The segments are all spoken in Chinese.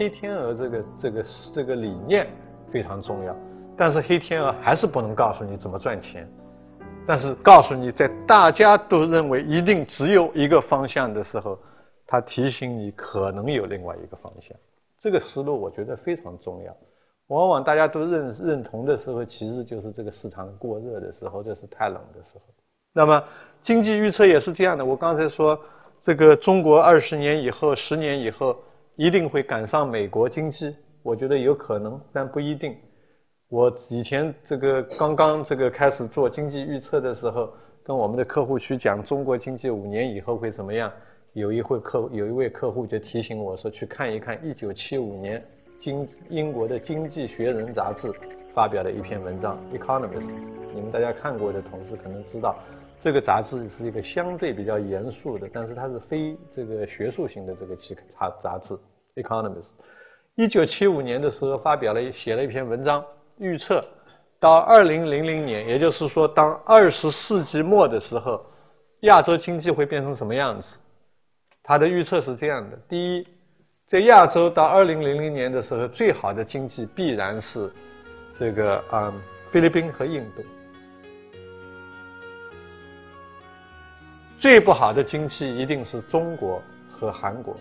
黑天鹅这个这个这个理念非常重要，但是黑天鹅还是不能告诉你怎么赚钱，但是告诉你在大家都认为一定只有一个方向的时候，他提醒你可能有另外一个方向。这个思路我觉得非常重要。往往大家都认认同的时候，其实就是这个市场过热的时候，这是太冷的时候。那么经济预测也是这样的。我刚才说。这个中国二十年以后、十年以后一定会赶上美国经济，我觉得有可能，但不一定。我以前这个刚刚这个开始做经济预测的时候，跟我们的客户去讲中国经济五年以后会怎么样，有一会客有一位客户就提醒我说，去看一看一九七五年经英国的《经济学人》杂志发表的一篇文章，《Economist》，你们大家看过的同事可能知道。这个杂志是一个相对比较严肃的，但是它是非这个学术性的这个期杂杂志，《Economist》。一九七五年的时候发表了写了一篇文章，预测到二零零零年，也就是说当二十世纪末的时候，亚洲经济会变成什么样子？他的预测是这样的：第一，在亚洲到二零零零年的时候，最好的经济必然是这个啊菲律宾和印度。最不好的经济一定是中国和韩国。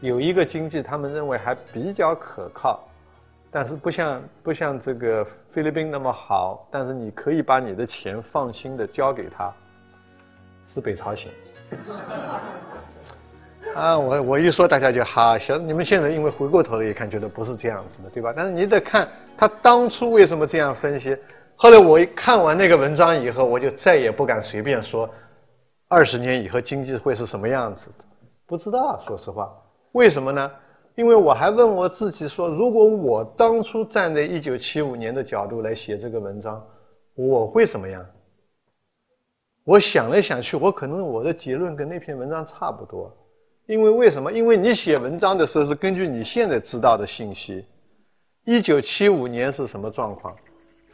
有一个经济，他们认为还比较可靠，但是不像不像这个菲律宾那么好，但是你可以把你的钱放心的交给他，是北朝鲜。啊，我我一说大家就哈笑，你们现在因为回过头来一看，觉得不是这样子的，对吧？但是你得看他当初为什么这样分析。后来我一看完那个文章以后，我就再也不敢随便说二十年以后经济会是什么样子，不知道，说实话，为什么呢？因为我还问我自己说，如果我当初站在一九七五年的角度来写这个文章，我会怎么样？我想来想去，我可能我的结论跟那篇文章差不多，因为为什么？因为你写文章的时候是根据你现在知道的信息，一九七五年是什么状况？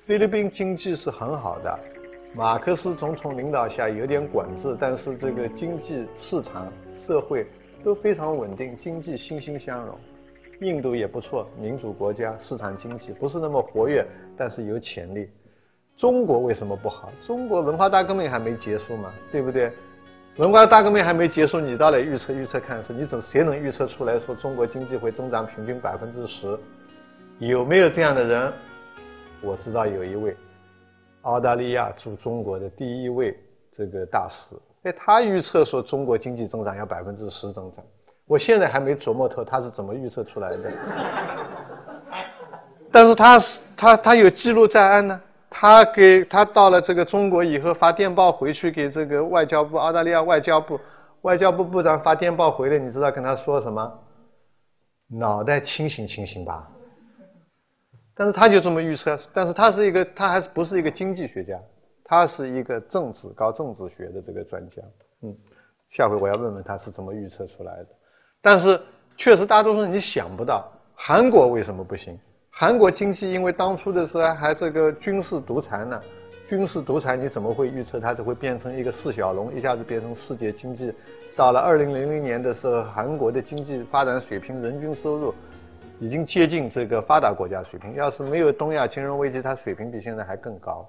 菲律宾经济是很好的，马克思总统领导下有点管制，但是这个经济市场社会都非常稳定，经济欣欣向荣。印度也不错，民主国家，市场经济不是那么活跃，但是有潜力。中国为什么不好？中国文化大革命还没结束嘛，对不对？文化大革命还没结束，你到来预测预测看，说你怎谁能预测出来说中国经济会增长平均百分之十？有没有这样的人？我知道有一位澳大利亚驻中国的第一位这个大使，哎，他预测说中国经济增长要百分之十增长。我现在还没琢磨透他是怎么预测出来的，但是他是他他有记录在案呢。他给他到了这个中国以后发电报回去给这个外交部澳大利亚外交部外交部部长发电报回来，你知道跟他说什么？脑袋清醒清醒吧。但是他就这么预测，但是他是一个，他还是不是一个经济学家，他是一个政治搞政治学的这个专家。嗯，下回我要问问他是怎么预测出来的。但是确实大多数人你想不到，韩国为什么不行？韩国经济因为当初的时候还这个军事独裁呢，军事独裁你怎么会预测它就会变成一个四小龙，一下子变成世界经济？到了二零零零年的时候，韩国的经济发展水平，人均收入。已经接近这个发达国家水平。要是没有东亚金融危机，它水平比现在还更高。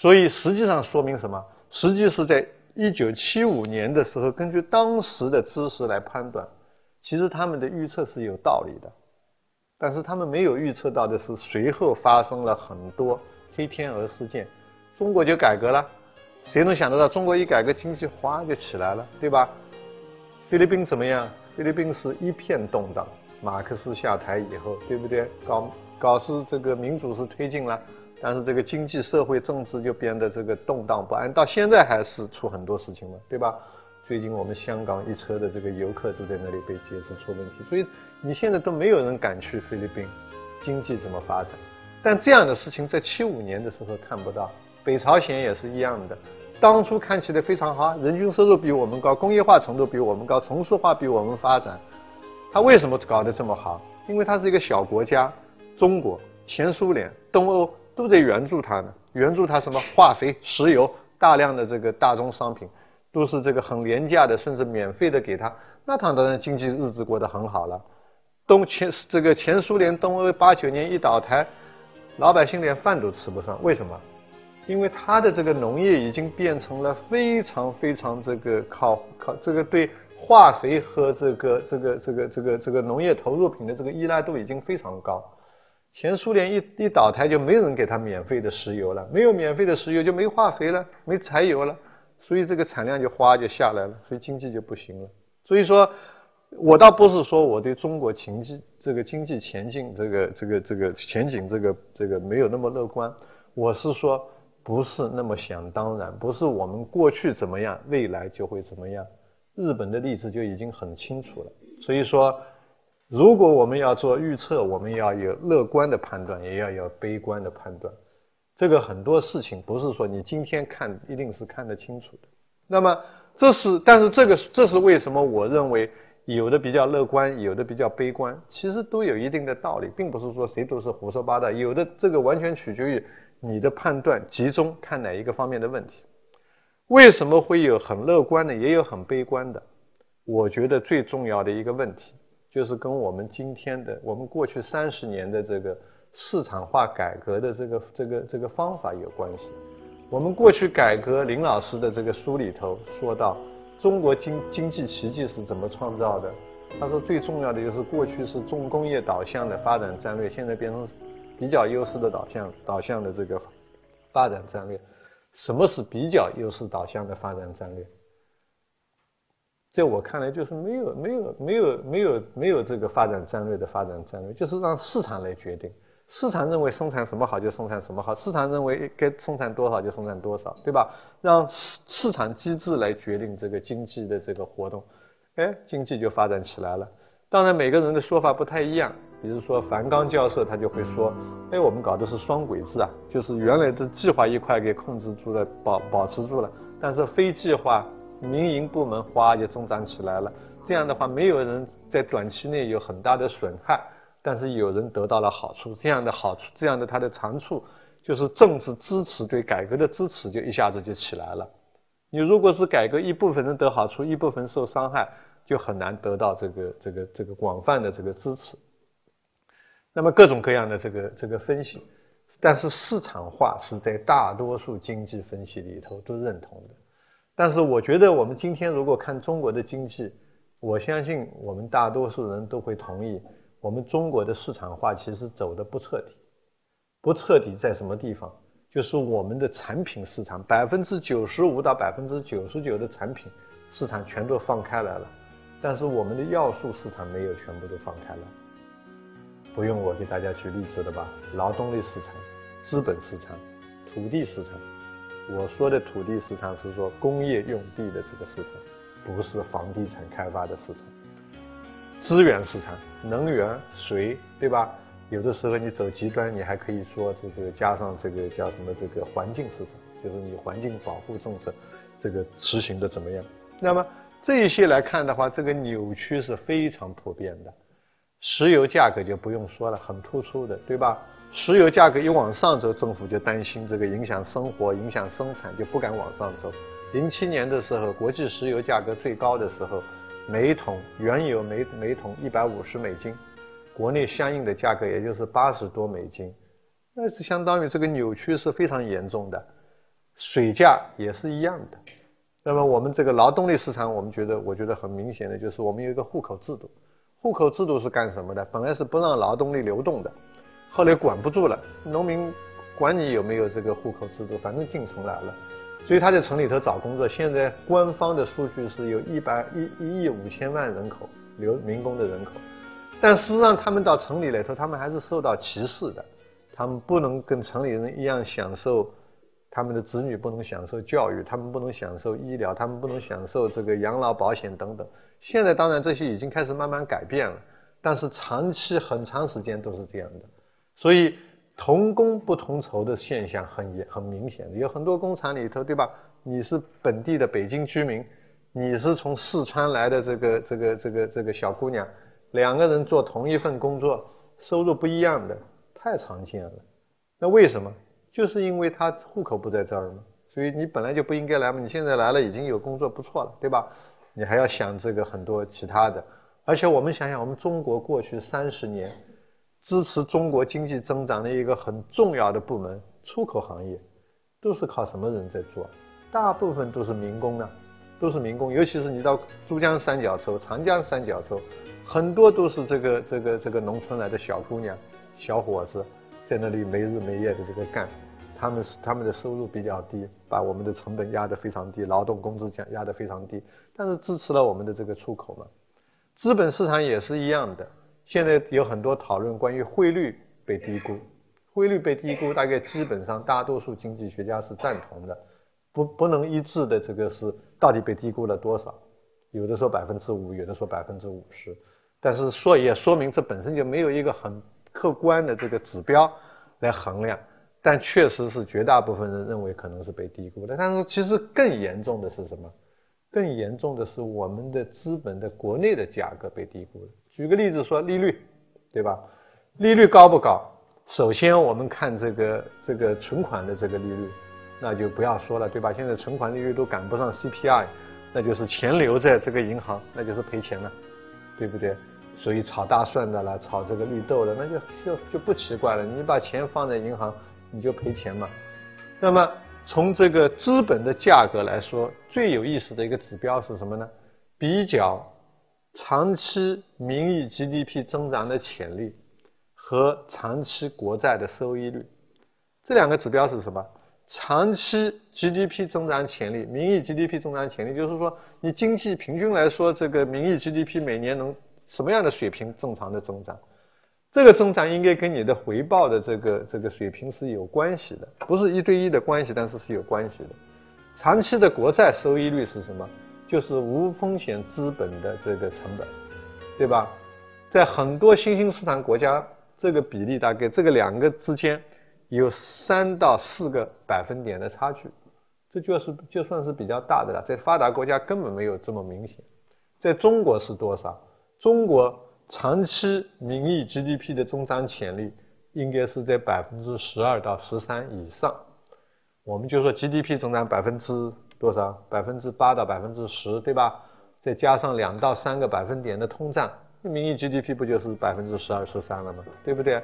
所以实际上说明什么？实际是在一九七五年的时候，根据当时的知识来判断，其实他们的预测是有道理的。但是他们没有预测到的是，随后发生了很多黑天鹅事件，中国就改革了。谁能想得到，中国一改革，经济哗就起来了，对吧？菲律宾怎么样？菲律宾是一片动荡。马克思下台以后，对不对？搞搞是这个民主是推进了，但是这个经济社会政治就变得这个动荡不安，到现在还是出很多事情嘛，对吧？最近我们香港一车的这个游客都在那里被劫持出问题，所以你现在都没有人敢去菲律宾，经济怎么发展？但这样的事情在七五年的时候看不到，北朝鲜也是一样的，当初看起来非常好，人均收入比我们高，工业化程度比我们高，城市化比我们发展。它为什么搞得这么好？因为它是一个小国家，中国、前苏联、东欧都在援助他呢，援助他什么？化肥、石油，大量的这个大宗商品，都是这个很廉价的，甚至免费的给他，那他当然经济日子过得很好了。东前这个前苏联东欧八九年一倒台，老百姓连饭都吃不上，为什么？因为他的这个农业已经变成了非常非常这个靠靠这个对化肥和这个这个这个这个这个农业投入品的这个依赖度已经非常高。前苏联一一倒台就没人给他免费的石油了，没有免费的石油就没化肥了，没柴油了，所以这个产量就哗就下来了，所以经济就不行了。所以说，我倒不是说我对中国经济这个经济前进这个这个这个前景这个这个没有那么乐观，我是说。不是那么想当然，不是我们过去怎么样，未来就会怎么样。日本的例子就已经很清楚了。所以说，如果我们要做预测，我们要有乐观的判断，也要有悲观的判断。这个很多事情不是说你今天看一定是看得清楚的。那么这是，但是这个这是为什么？我认为有的比较乐观，有的比较悲观，其实都有一定的道理，并不是说谁都是胡说八道。有的这个完全取决于。你的判断集中看哪一个方面的问题？为什么会有很乐观的，也有很悲观的？我觉得最重要的一个问题，就是跟我们今天的、我们过去三十年的这个市场化改革的这个、这个、这个方法有关系。我们过去改革，林老师的这个书里头说到，中国经经济奇迹是怎么创造的？他说最重要的就是过去是重工业导向的发展战略，现在变成。比较优势的导向导向的这个发展战略，什么是比较优势导向的发展战略？在我看来，就是没有没有没有没有没有这个发展战略的发展战略，就是让市场来决定。市场认为生产什么好就生产什么好，市场认为该生产多少就生产多少，对吧？让市市场机制来决定这个经济的这个活动，哎，经济就发展起来了。当然，每个人的说法不太一样。比如说，樊纲教授他就会说：“哎，我们搞的是双轨制啊，就是原来的计划一块给控制住了，保保持住了，但是非计划民营部门哗就增长起来了。这样的话，没有人在短期内有很大的损害，但是有人得到了好处。这样的好处，这样的它的长处就是政治支持对改革的支持就一下子就起来了。你如果是改革一部分人得好处，一部分受伤害。”就很难得到这个这个这个广泛的这个支持。那么各种各样的这个这个分析，但是市场化是在大多数经济分析里头都认同的。但是我觉得我们今天如果看中国的经济，我相信我们大多数人都会同意，我们中国的市场化其实走的不彻底。不彻底在什么地方？就是我们的产品市场，百分之九十五到百分之九十九的产品市场全都放开来了。但是我们的要素市场没有全部都放开来，不用我给大家举例子了吧？劳动力市场、资本市场、土地市场。我说的土地市场是说工业用地的这个市场，不是房地产开发的市场。资源市场，能源、水，对吧？有的时候你走极端，你还可以说这个加上这个叫什么？这个环境市场，就是你环境保护政策这个实行的怎么样？那么。这一些来看的话，这个扭曲是非常普遍的。石油价格就不用说了，很突出的，对吧？石油价格一往上走，政府就担心这个影响生活、影响生产，就不敢往上走。零七年的时候，国际石油价格最高的时候，每桶原油每每桶一百五十美金，国内相应的价格也就是八十多美金，那是相当于这个扭曲是非常严重的。水价也是一样的。那么我们这个劳动力市场，我们觉得，我觉得很明显的就是我们有一个户口制度。户口制度是干什么的？本来是不让劳动力流动的，后来管不住了，农民管你有没有这个户口制度，反正进城来了，所以他在城里头找工作。现在官方的数据是有一百一一亿五千万人口留民工的人口，但事实上他们到城里来头，他们还是受到歧视的，他们不能跟城里人一样享受。他们的子女不能享受教育，他们不能享受医疗，他们不能享受这个养老保险等等。现在当然这些已经开始慢慢改变了，但是长期很长时间都是这样的。所以同工不同酬的现象很严很明显的，有很多工厂里头，对吧？你是本地的北京居民，你是从四川来的这个这个这个这个小姑娘，两个人做同一份工作，收入不一样的，太常见了。那为什么？就是因为他户口不在这儿嘛，所以你本来就不应该来嘛，你现在来了已经有工作不错了，对吧？你还要想这个很多其他的，而且我们想想，我们中国过去三十年支持中国经济增长的一个很重要的部门——出口行业，都是靠什么人在做？大部分都是民工呢，都是民工，尤其是你到珠江三角洲、长江三角洲，很多都是这个这个这个农村来的小姑娘、小伙子，在那里没日没夜的这个干。他们是他们的收入比较低，把我们的成本压得非常低，劳动工资降压得非常低，但是支持了我们的这个出口嘛。资本市场也是一样的，现在有很多讨论关于汇率被低估，汇率被低估，大概基本上大多数经济学家是赞同的，不不能一致的这个是到底被低估了多少，有的说百分之五，有的说百分之五十，但是说也说明这本身就没有一个很客观的这个指标来衡量。但确实是绝大部分人认为可能是被低估的。但是其实更严重的是什么？更严重的是我们的资本的国内的价格被低估了。举个例子说，利率，对吧？利率高不高？首先我们看这个这个存款的这个利率，那就不要说了，对吧？现在存款利率都赶不上 CPI，那就是钱留在这个银行，那就是赔钱了，对不对？所以炒大蒜的了，炒这个绿豆的，那就就就不奇怪了。你把钱放在银行。你就赔钱嘛。那么从这个资本的价格来说，最有意思的一个指标是什么呢？比较长期名义 GDP 增长的潜力和长期国债的收益率。这两个指标是什么？长期 GDP 增长潜力，名义 GDP 增长潜力，就是说你经济平均来说，这个名义 GDP 每年能什么样的水平正常的增长？这个增长应该跟你的回报的这个这个水平是有关系的，不是一对一的关系，但是是有关系的。长期的国债收益率是什么？就是无风险资本的这个成本，对吧？在很多新兴市场国家，这个比例大概这个两个之间有三到四个百分点的差距，这就是就算是比较大的了。在发达国家根本没有这么明显，在中国是多少？中国。长期名义 GDP 的增长潜力应该是在百分之十二到十三以上，我们就说 GDP 增长百分之多少？百分之八到百分之十，对吧？再加上两到三个百分点的通胀，名义 GDP 不就是百分之十二、十三了吗？对不对？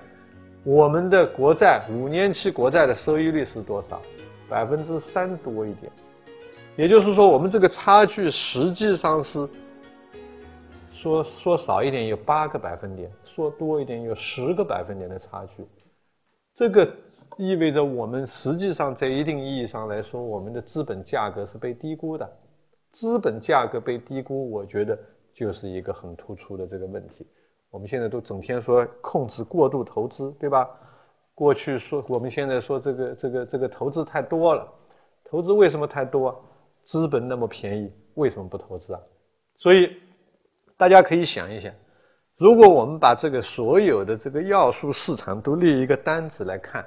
我们的国债五年期国债的收益率是多少？百分之三多一点，也就是说，我们这个差距实际上是。说说少一点有八个百分点，说多一点有十个百分点的差距，这个意味着我们实际上在一定意义上来说，我们的资本价格是被低估的。资本价格被低估，我觉得就是一个很突出的这个问题。我们现在都整天说控制过度投资，对吧？过去说我们现在说这个这个这个投资太多了，投资为什么太多？资本那么便宜，为什么不投资啊？所以。大家可以想一想，如果我们把这个所有的这个要素市场都列一个单子来看，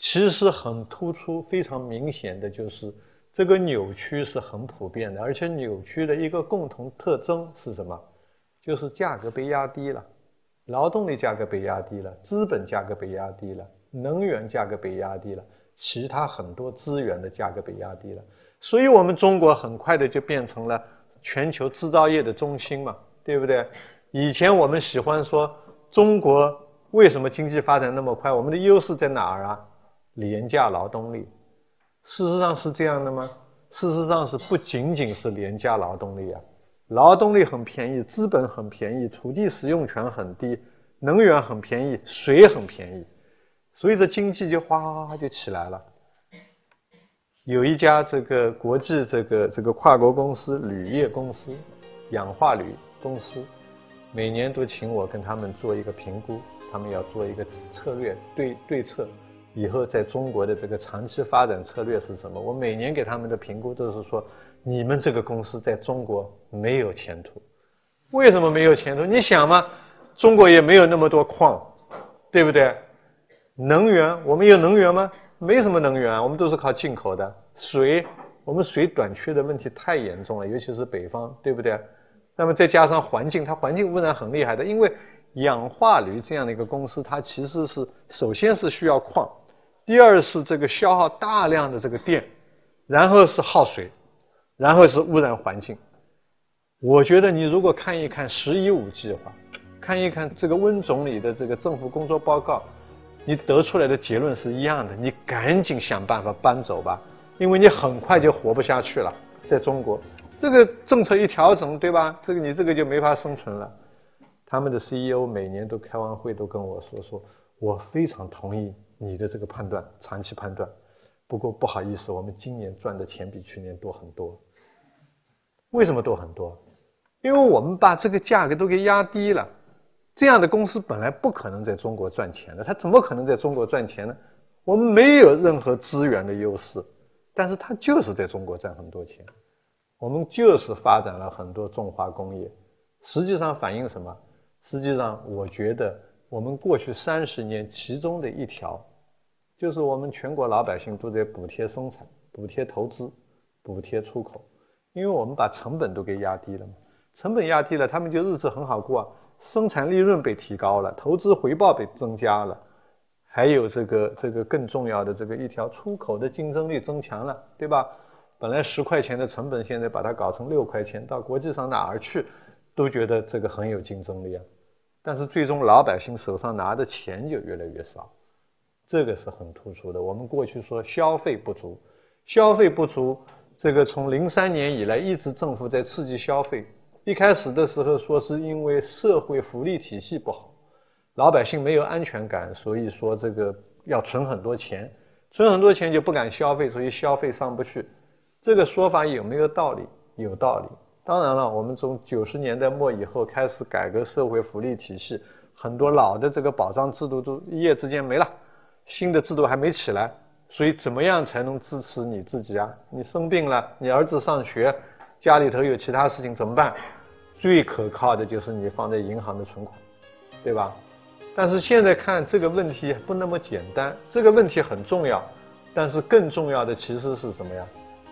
其实很突出、非常明显的就是这个扭曲是很普遍的，而且扭曲的一个共同特征是什么？就是价格被压低了，劳动力价格被压低了，资本价格被压低了，能源价格被压低了，其他很多资源的价格被压低了，所以我们中国很快的就变成了全球制造业的中心嘛。对不对？以前我们喜欢说中国为什么经济发展那么快？我们的优势在哪儿啊？廉价劳动力。事实上是这样的吗？事实上是不仅仅是廉价劳动力啊，劳动力很便宜，资本很便宜，土地使用权很低，能源很便宜，水很便宜，所以这经济就哗哗哗就起来了。有一家这个国际这个这个跨国公司铝业公司，氧化铝。公司每年都请我跟他们做一个评估，他们要做一个策略对对策，以后在中国的这个长期发展策略是什么？我每年给他们的评估都是说，你们这个公司在中国没有前途。为什么没有前途？你想嘛，中国也没有那么多矿，对不对？能源，我们有能源吗？没什么能源，我们都是靠进口的。水，我们水短缺的问题太严重了，尤其是北方，对不对？那么再加上环境，它环境污染很厉害的，因为氧化铝这样的一个公司，它其实是首先是需要矿，第二是这个消耗大量的这个电，然后是耗水，然后是污染环境。我觉得你如果看一看“十一五”计划，看一看这个温总理的这个政府工作报告，你得出来的结论是一样的。你赶紧想办法搬走吧，因为你很快就活不下去了。在中国，这个政策一调整，对吧？这个你这个就没法生存了。他们的 CEO 每年都开完会都跟我说说，我非常同意你的这个判断，长期判断。不过不好意思，我们今年赚的钱比去年多很多。为什么多很多？因为我们把这个价格都给压低了，这样的公司本来不可能在中国赚钱的，它怎么可能在中国赚钱呢？我们没有任何资源的优势，但是它就是在中国赚很多钱。我们就是发展了很多重化工业，实际上反映什么？实际上，我觉得我们过去三十年其中的一条，就是我们全国老百姓都在补贴生产、补贴投资、补贴出口，因为我们把成本都给压低了嘛。成本压低了，他们就日子很好过啊。生产利润被提高了，投资回报被增加了，还有这个这个更重要的这个一条出口的竞争力增强了，对吧？本来十块钱的成本，现在把它搞成六块钱，到国际上哪儿去都觉得这个很有竞争力啊。但是最终老百姓手上拿的钱就越来越少，这个是很突出的。我们过去说消费不足，消费不足，这个从零三年以来一直政府在刺激消费。一开始的时候说是因为社会福利体系不好，老百姓没有安全感，所以说这个要存很多钱，存很多钱就不敢消费，所以消费上不去。这个说法有没有道理？有道理。当然了，我们从九十年代末以后开始改革社会福利体系，很多老的这个保障制度都一夜之间没了，新的制度还没起来，所以怎么样才能支持你自己啊？你生病了，你儿子上学。家里头有其他事情怎么办？最可靠的就是你放在银行的存款，对吧？但是现在看这个问题不那么简单，这个问题很重要，但是更重要的其实是什么呀？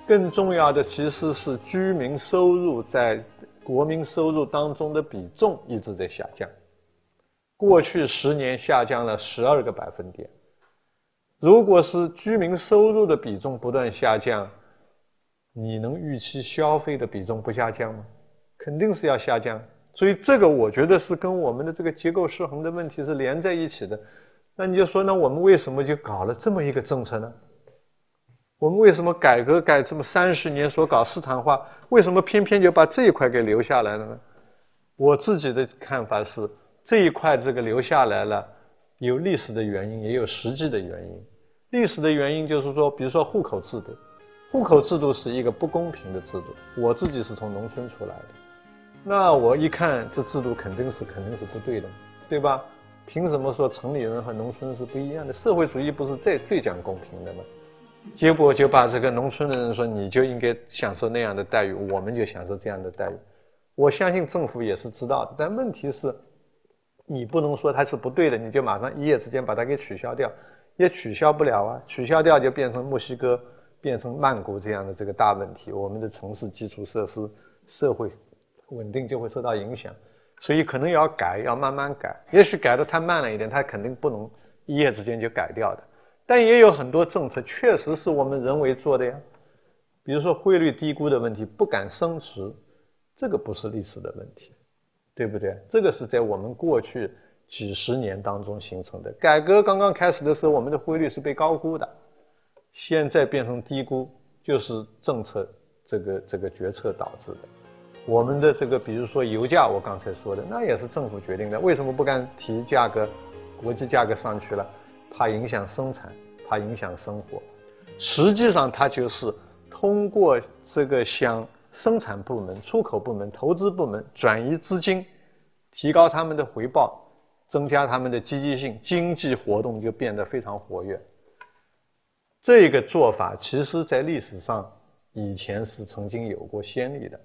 更重要的其实是居民收入在国民收入当中的比重一直在下降，过去十年下降了十二个百分点。如果是居民收入的比重不断下降，你能预期消费的比重不下降吗？肯定是要下降。所以这个我觉得是跟我们的这个结构失衡的问题是连在一起的。那你就说，那我们为什么就搞了这么一个政策呢？我们为什么改革改这么三十年所搞市场化，为什么偏偏就把这一块给留下来了呢？我自己的看法是，这一块这个留下来了，有历史的原因，也有实际的原因。历史的原因就是说，比如说户口制度。户口制度是一个不公平的制度。我自己是从农村出来的，那我一看这制度肯定是肯定是不对的，对吧？凭什么说城里人和农村是不一样的？社会主义不是最最讲公平的吗？结果就把这个农村的人说你就应该享受那样的待遇，我们就享受这样的待遇。我相信政府也是知道的，但问题是，你不能说它是不对的，你就马上一夜之间把它给取消掉，也取消不了啊！取消掉就变成墨西哥。变成曼谷这样的这个大问题，我们的城市基础设施、社会稳定就会受到影响，所以可能要改，要慢慢改。也许改的太慢了一点，它肯定不能一夜之间就改掉的。但也有很多政策确实是我们人为做的呀，比如说汇率低估的问题，不敢升值，这个不是历史的问题，对不对？这个是在我们过去几十年当中形成的。改革刚刚开始的时候，我们的汇率是被高估的。现在变成低估，就是政策这个这个决策导致的。我们的这个，比如说油价，我刚才说的，那也是政府决定的。为什么不敢提价格？国际价格上去了，怕影响生产，怕影响生活。实际上，它就是通过这个向生产部门、出口部门、投资部门转移资金，提高他们的回报，增加他们的积极性，经济活动就变得非常活跃。这个做法，其实在历史上以前是曾经有过先例的。